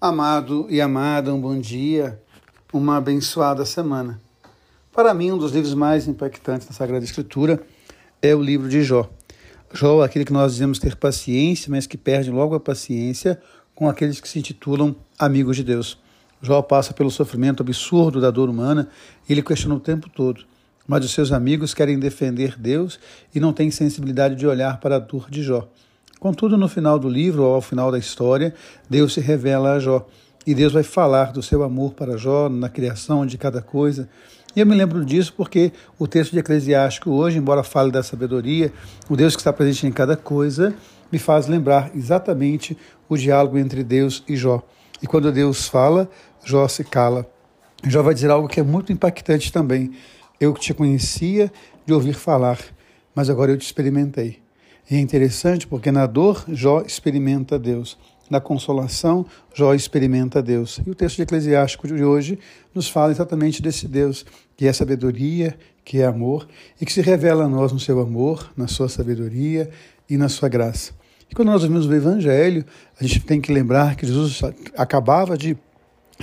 Amado e amada, um bom dia, uma abençoada semana. Para mim, um dos livros mais impactantes da Sagrada Escritura é o livro de Jó. Jó, aquele que nós dizemos ter paciência, mas que perde logo a paciência com aqueles que se intitulam amigos de Deus. Jó passa pelo sofrimento absurdo da dor humana e ele questiona o tempo todo. Mas os seus amigos querem defender Deus e não têm sensibilidade de olhar para a dor de Jó. Contudo, no final do livro, ou ao final da história, Deus se revela a Jó. E Deus vai falar do seu amor para Jó na criação de cada coisa. E eu me lembro disso porque o texto de Eclesiástico hoje, embora fale da sabedoria, o Deus que está presente em cada coisa, me faz lembrar exatamente o diálogo entre Deus e Jó. E quando Deus fala, Jó se cala. Jó vai dizer algo que é muito impactante também. Eu te conhecia de ouvir falar, mas agora eu te experimentei. E é interessante porque na dor, Jó experimenta Deus. Na consolação, Jó experimenta Deus. E o texto de Eclesiástico de hoje nos fala exatamente desse Deus, que é sabedoria, que é amor, e que se revela a nós no seu amor, na sua sabedoria e na sua graça. E quando nós ouvimos o Evangelho, a gente tem que lembrar que Jesus acabava de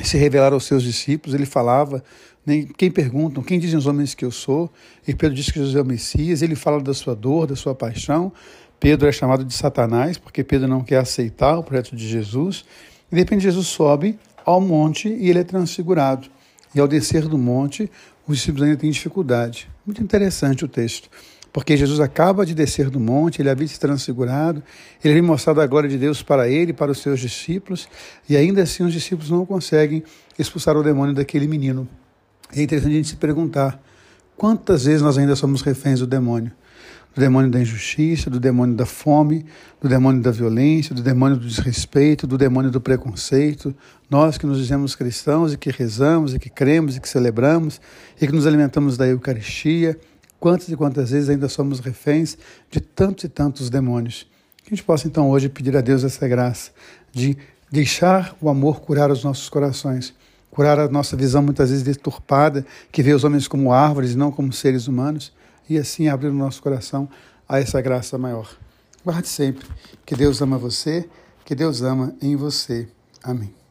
se revelar aos seus discípulos, ele falava nem quem perguntam, quem dizem os homens que eu sou? E Pedro diz que Jesus é o Messias, ele fala da sua dor, da sua paixão. Pedro é chamado de Satanás, porque Pedro não quer aceitar o projeto de Jesus. E de repente Jesus sobe ao monte e ele é transfigurado. E ao descer do monte, os discípulos ainda têm dificuldade. Muito interessante o texto, porque Jesus acaba de descer do monte, ele havia se transfigurado, ele havia mostrado a glória de Deus para ele para os seus discípulos, e ainda assim os discípulos não conseguem expulsar o demônio daquele menino. É interessante a gente se perguntar quantas vezes nós ainda somos reféns do demônio. Do demônio da injustiça, do demônio da fome, do demônio da violência, do demônio do desrespeito, do demônio do preconceito. Nós que nos dizemos cristãos e que rezamos e que cremos e que celebramos e que nos alimentamos da Eucaristia, quantas e quantas vezes ainda somos reféns de tantos e tantos demônios. Que a gente possa então hoje pedir a Deus essa graça de deixar o amor curar os nossos corações curar a nossa visão muitas vezes deturpada, que vê os homens como árvores e não como seres humanos, e assim abrir o nosso coração a essa graça maior. Guarde sempre que Deus ama você, que Deus ama em você. Amém.